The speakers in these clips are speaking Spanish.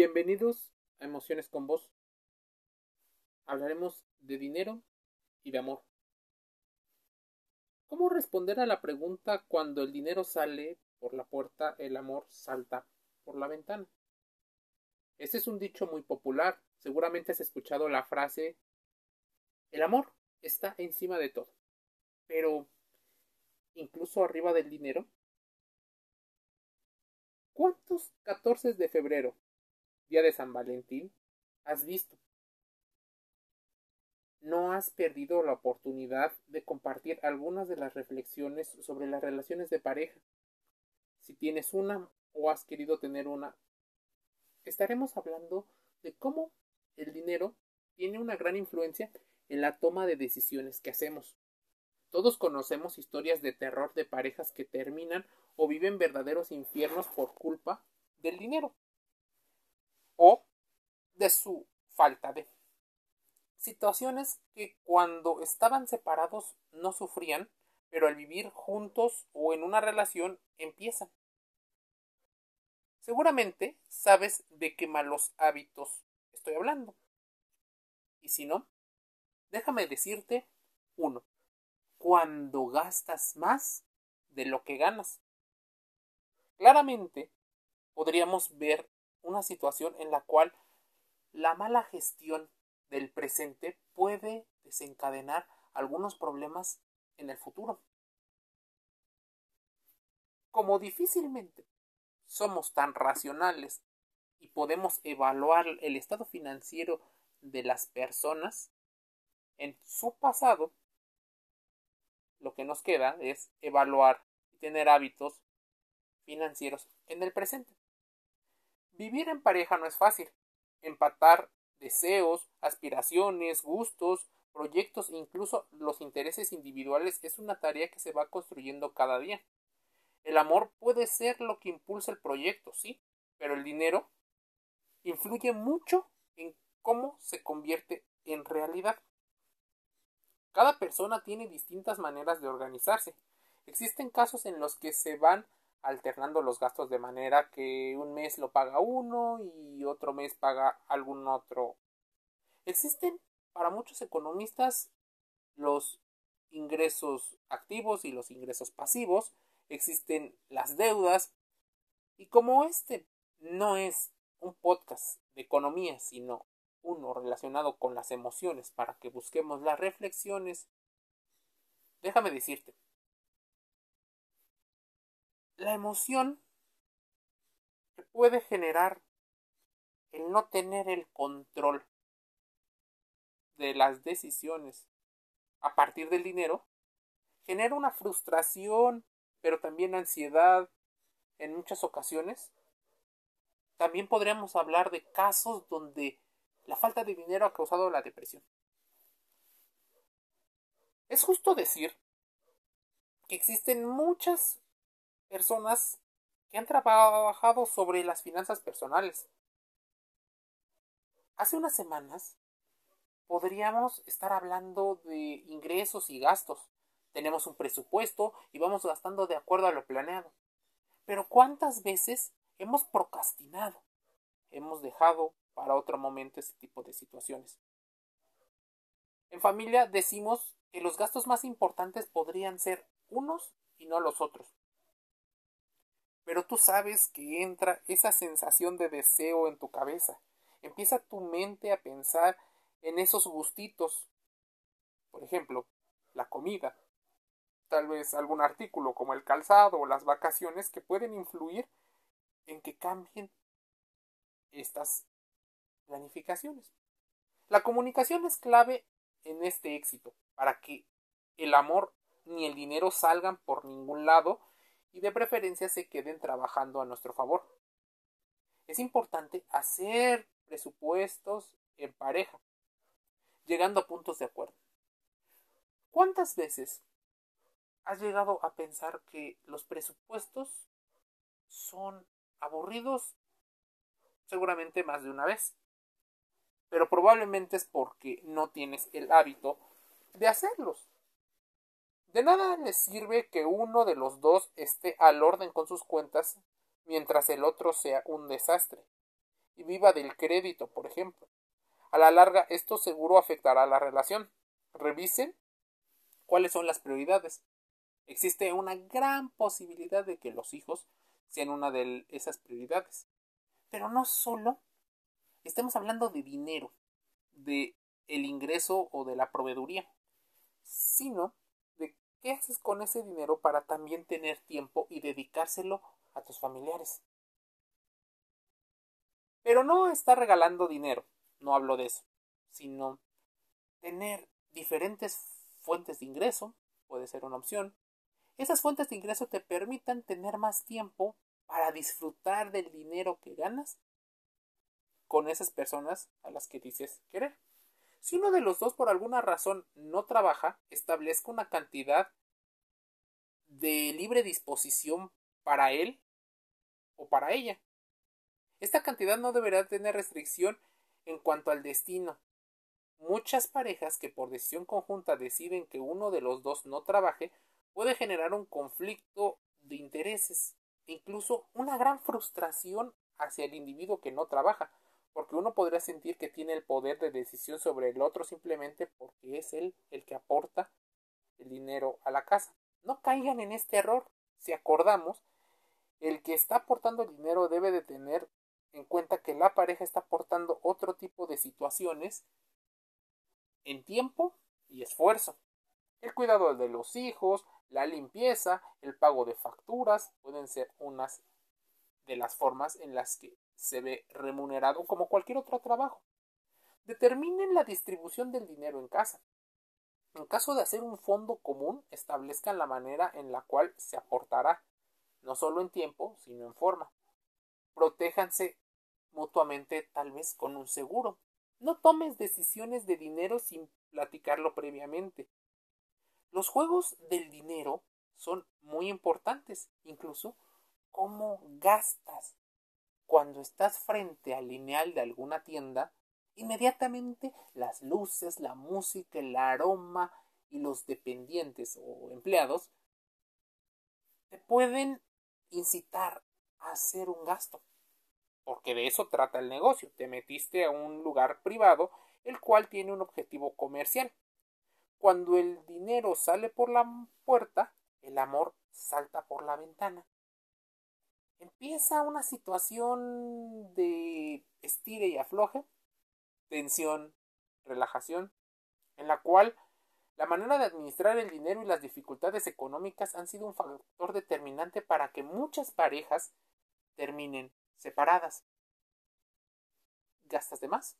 Bienvenidos a Emociones con Vos. Hablaremos de dinero y de amor. ¿Cómo responder a la pregunta cuando el dinero sale por la puerta, el amor salta por la ventana? Este es un dicho muy popular. Seguramente has escuchado la frase el amor está encima de todo. Pero, incluso arriba del dinero, ¿cuántos 14 de febrero día de San Valentín, has visto. No has perdido la oportunidad de compartir algunas de las reflexiones sobre las relaciones de pareja. Si tienes una o has querido tener una, estaremos hablando de cómo el dinero tiene una gran influencia en la toma de decisiones que hacemos. Todos conocemos historias de terror de parejas que terminan o viven verdaderos infiernos por culpa del dinero o de su falta de. Situaciones que cuando estaban separados no sufrían, pero al vivir juntos o en una relación empiezan. Seguramente sabes de qué malos hábitos estoy hablando. Y si no, déjame decirte uno. Cuando gastas más de lo que ganas. Claramente podríamos ver una situación en la cual la mala gestión del presente puede desencadenar algunos problemas en el futuro. Como difícilmente somos tan racionales y podemos evaluar el estado financiero de las personas en su pasado, lo que nos queda es evaluar y tener hábitos financieros en el presente. Vivir en pareja no es fácil. Empatar deseos, aspiraciones, gustos, proyectos e incluso los intereses individuales es una tarea que se va construyendo cada día. El amor puede ser lo que impulsa el proyecto, sí, pero el dinero influye mucho en cómo se convierte en realidad. Cada persona tiene distintas maneras de organizarse. Existen casos en los que se van alternando los gastos de manera que un mes lo paga uno y otro mes paga algún otro. Existen para muchos economistas los ingresos activos y los ingresos pasivos, existen las deudas y como este no es un podcast de economía, sino uno relacionado con las emociones para que busquemos las reflexiones, déjame decirte, la emoción que puede generar el no tener el control de las decisiones a partir del dinero genera una frustración, pero también ansiedad en muchas ocasiones. También podríamos hablar de casos donde la falta de dinero ha causado la depresión. Es justo decir que existen muchas personas que han trabajado sobre las finanzas personales. Hace unas semanas podríamos estar hablando de ingresos y gastos. Tenemos un presupuesto y vamos gastando de acuerdo a lo planeado. Pero ¿cuántas veces hemos procrastinado? Hemos dejado para otro momento este tipo de situaciones. En familia decimos que los gastos más importantes podrían ser unos y no los otros. Pero tú sabes que entra esa sensación de deseo en tu cabeza. Empieza tu mente a pensar en esos gustitos. Por ejemplo, la comida. Tal vez algún artículo como el calzado o las vacaciones que pueden influir en que cambien estas planificaciones. La comunicación es clave en este éxito para que el amor ni el dinero salgan por ningún lado y de preferencia se queden trabajando a nuestro favor. Es importante hacer presupuestos en pareja, llegando a puntos de acuerdo. ¿Cuántas veces has llegado a pensar que los presupuestos son aburridos? Seguramente más de una vez. Pero probablemente es porque no tienes el hábito de hacerlos. De nada les sirve que uno de los dos esté al orden con sus cuentas mientras el otro sea un desastre. y viva del crédito, por ejemplo. A la larga, esto seguro afectará a la relación. Revisen cuáles son las prioridades. Existe una gran posibilidad de que los hijos sean una de esas prioridades. Pero no solo estemos hablando de dinero, de el ingreso o de la proveeduría, sino qué haces con ese dinero para también tener tiempo y dedicárselo a tus familiares. Pero no está regalando dinero, no hablo de eso, sino tener diferentes fuentes de ingreso, puede ser una opción. Esas fuentes de ingreso te permitan tener más tiempo para disfrutar del dinero que ganas con esas personas a las que dices querer. Si uno de los dos por alguna razón no trabaja, establezca una cantidad de libre disposición para él o para ella. Esta cantidad no deberá tener restricción en cuanto al destino. Muchas parejas que por decisión conjunta deciden que uno de los dos no trabaje puede generar un conflicto de intereses, incluso una gran frustración hacia el individuo que no trabaja, porque uno podría sentir que tiene el poder de decisión sobre el otro simplemente porque es él el que aporta el dinero a la casa. No caigan en este error. Si acordamos, el que está aportando el dinero debe de tener en cuenta que la pareja está aportando otro tipo de situaciones en tiempo y esfuerzo. El cuidado de los hijos, la limpieza, el pago de facturas pueden ser unas de las formas en las que se ve remunerado como cualquier otro trabajo. Determinen la distribución del dinero en casa. En caso de hacer un fondo común, establezcan la manera en la cual se aportará, no solo en tiempo, sino en forma. Protéjanse mutuamente tal vez con un seguro. No tomes decisiones de dinero sin platicarlo previamente. Los juegos del dinero son muy importantes, incluso cómo gastas cuando estás frente al lineal de alguna tienda, inmediatamente las luces, la música, el aroma y los dependientes o empleados te pueden incitar a hacer un gasto. Porque de eso trata el negocio. Te metiste a un lugar privado el cual tiene un objetivo comercial. Cuando el dinero sale por la puerta, el amor salta por la ventana empieza una situación de estire y afloje, tensión, relajación, en la cual la manera de administrar el dinero y las dificultades económicas han sido un factor determinante para que muchas parejas terminen separadas. ¿Gastas de más?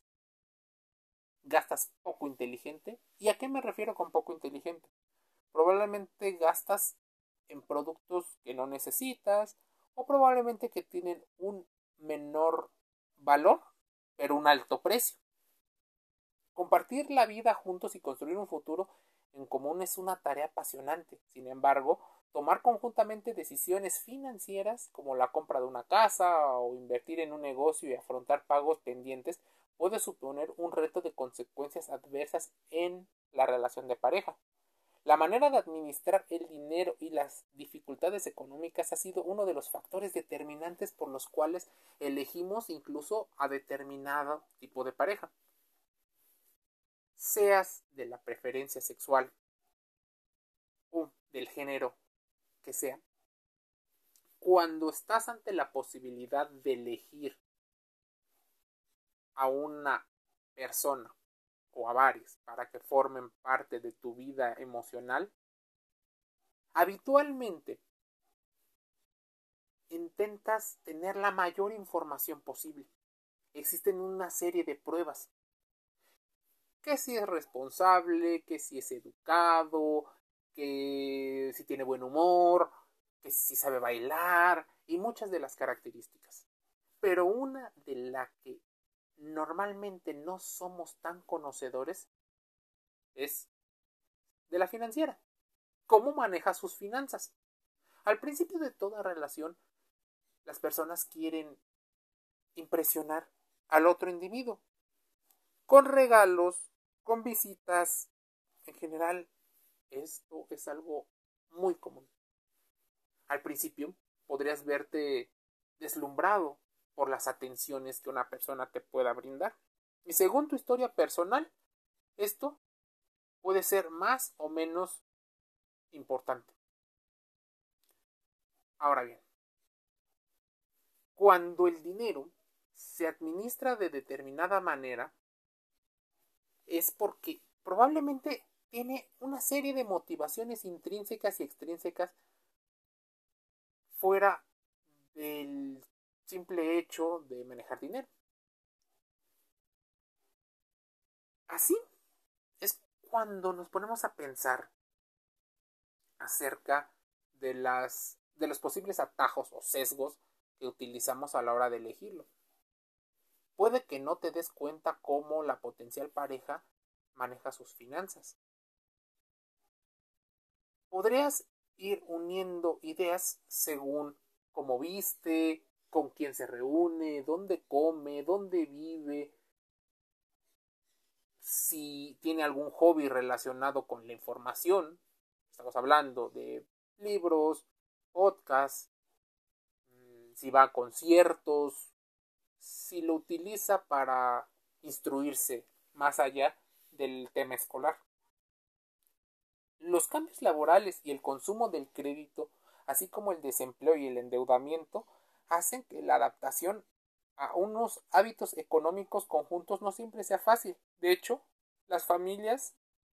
¿Gastas poco inteligente? ¿Y a qué me refiero con poco inteligente? Probablemente gastas en productos que no necesitas, o probablemente que tienen un menor valor, pero un alto precio. Compartir la vida juntos y construir un futuro en común es una tarea apasionante. Sin embargo, tomar conjuntamente decisiones financieras como la compra de una casa o invertir en un negocio y afrontar pagos pendientes puede suponer un reto de consecuencias adversas en la relación de pareja. La manera de administrar el dinero y las dificultades económicas ha sido uno de los factores determinantes por los cuales elegimos incluso a determinado tipo de pareja. Seas de la preferencia sexual o del género que sea, cuando estás ante la posibilidad de elegir a una persona o a varios para que formen parte de tu vida emocional, habitualmente intentas tener la mayor información posible. Existen una serie de pruebas. Que si es responsable, que si es educado, que si tiene buen humor, que si sabe bailar y muchas de las características. Pero una de la que normalmente no somos tan conocedores es de la financiera. ¿Cómo maneja sus finanzas? Al principio de toda relación, las personas quieren impresionar al otro individuo con regalos, con visitas. En general, esto es algo muy común. Al principio podrías verte deslumbrado por las atenciones que una persona te pueda brindar. Y según tu historia personal, esto puede ser más o menos importante. Ahora bien, cuando el dinero se administra de determinada manera, es porque probablemente tiene una serie de motivaciones intrínsecas y extrínsecas fuera del simple hecho de manejar dinero. Así es cuando nos ponemos a pensar acerca de las de los posibles atajos o sesgos que utilizamos a la hora de elegirlo. Puede que no te des cuenta cómo la potencial pareja maneja sus finanzas. Podrías ir uniendo ideas según cómo viste, con quién se reúne, dónde come, dónde vive, si tiene algún hobby relacionado con la información. Estamos hablando de libros, podcasts, mm, si va a conciertos, si lo utiliza para instruirse más allá del tema escolar. Los cambios laborales y el consumo del crédito, así como el desempleo y el endeudamiento, hacen que la adaptación a unos hábitos económicos conjuntos no siempre sea fácil. De hecho, las familias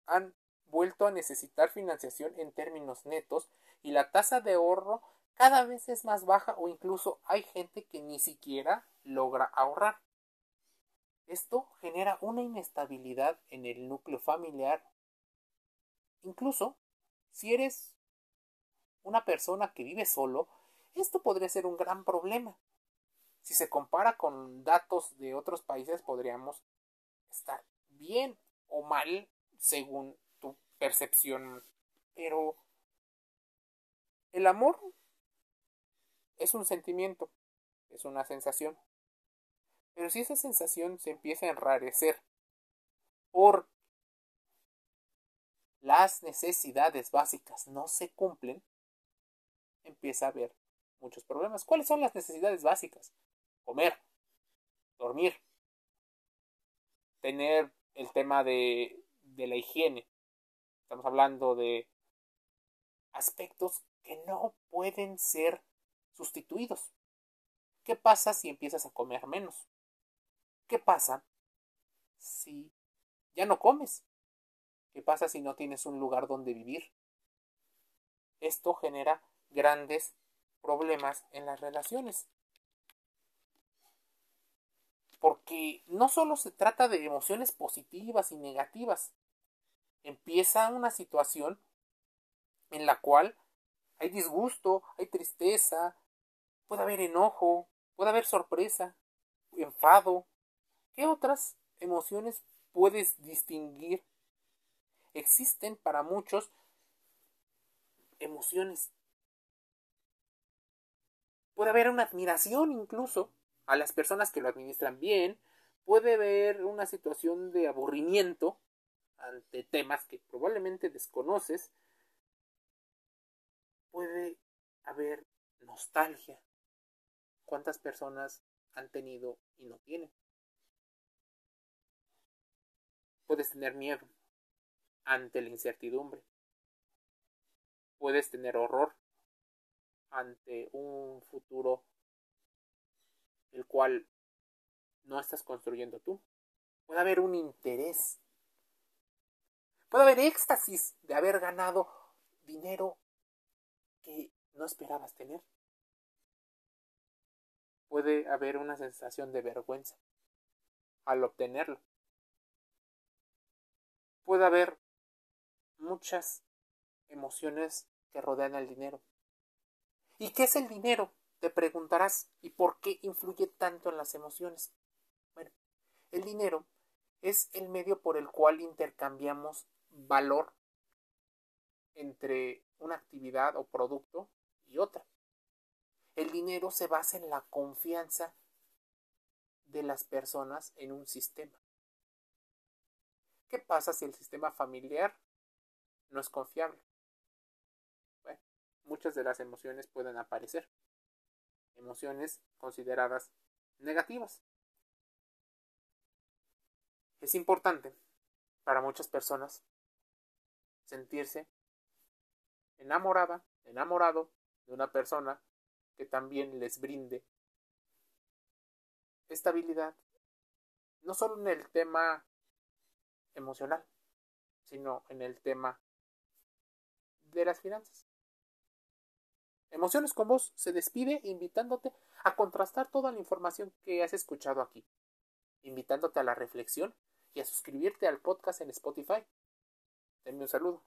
han vuelto a necesitar financiación en términos netos y la tasa de ahorro cada vez es más baja o incluso hay gente que ni siquiera logra ahorrar. Esto genera una inestabilidad en el núcleo familiar. Incluso, si eres una persona que vive solo, esto podría ser un gran problema. Si se compara con datos de otros países, podríamos estar bien o mal según tu percepción. Pero el amor es un sentimiento, es una sensación. Pero si esa sensación se empieza a enrarecer por las necesidades básicas no se cumplen, empieza a haber muchos problemas. ¿Cuáles son las necesidades básicas? Comer, dormir, tener el tema de, de la higiene. Estamos hablando de aspectos que no pueden ser sustituidos. ¿Qué pasa si empiezas a comer menos? ¿Qué pasa si ya no comes? ¿Qué pasa si no tienes un lugar donde vivir? Esto genera grandes problemas en las relaciones. Porque no solo se trata de emociones positivas y negativas. Empieza una situación en la cual hay disgusto, hay tristeza, puede haber enojo, puede haber sorpresa, enfado. ¿Qué otras emociones puedes distinguir? Existen para muchos emociones. Puede haber una admiración incluso a las personas que lo administran bien. Puede haber una situación de aburrimiento ante temas que probablemente desconoces. Puede haber nostalgia ¿Cuántas personas han tenido y no tienen? Puedes tener miedo ante la incertidumbre. Puedes tener horror ante un futuro el cual no estás construyendo tú. Puede haber un interés. Puede haber éxtasis de haber ganado dinero que no esperabas tener puede haber una sensación de vergüenza al obtenerlo. Puede haber muchas emociones que rodean al dinero. ¿Y qué es el dinero? Te preguntarás, ¿y por qué influye tanto en las emociones? Bueno, el dinero es el medio por el cual intercambiamos valor entre una actividad o producto y otra. El dinero se basa en la confianza de las personas en un sistema. ¿Qué pasa si el sistema familiar no es confiable? Muchas de las emociones pueden aparecer. Emociones consideradas negativas. Es importante para muchas personas sentirse enamorada, enamorado de una persona que también les brinde estabilidad, no solo en el tema emocional, sino en el tema de las finanzas. Emociones con vos se despide invitándote a contrastar toda la información que has escuchado aquí, invitándote a la reflexión y a suscribirte al podcast en Spotify. Denme un saludo.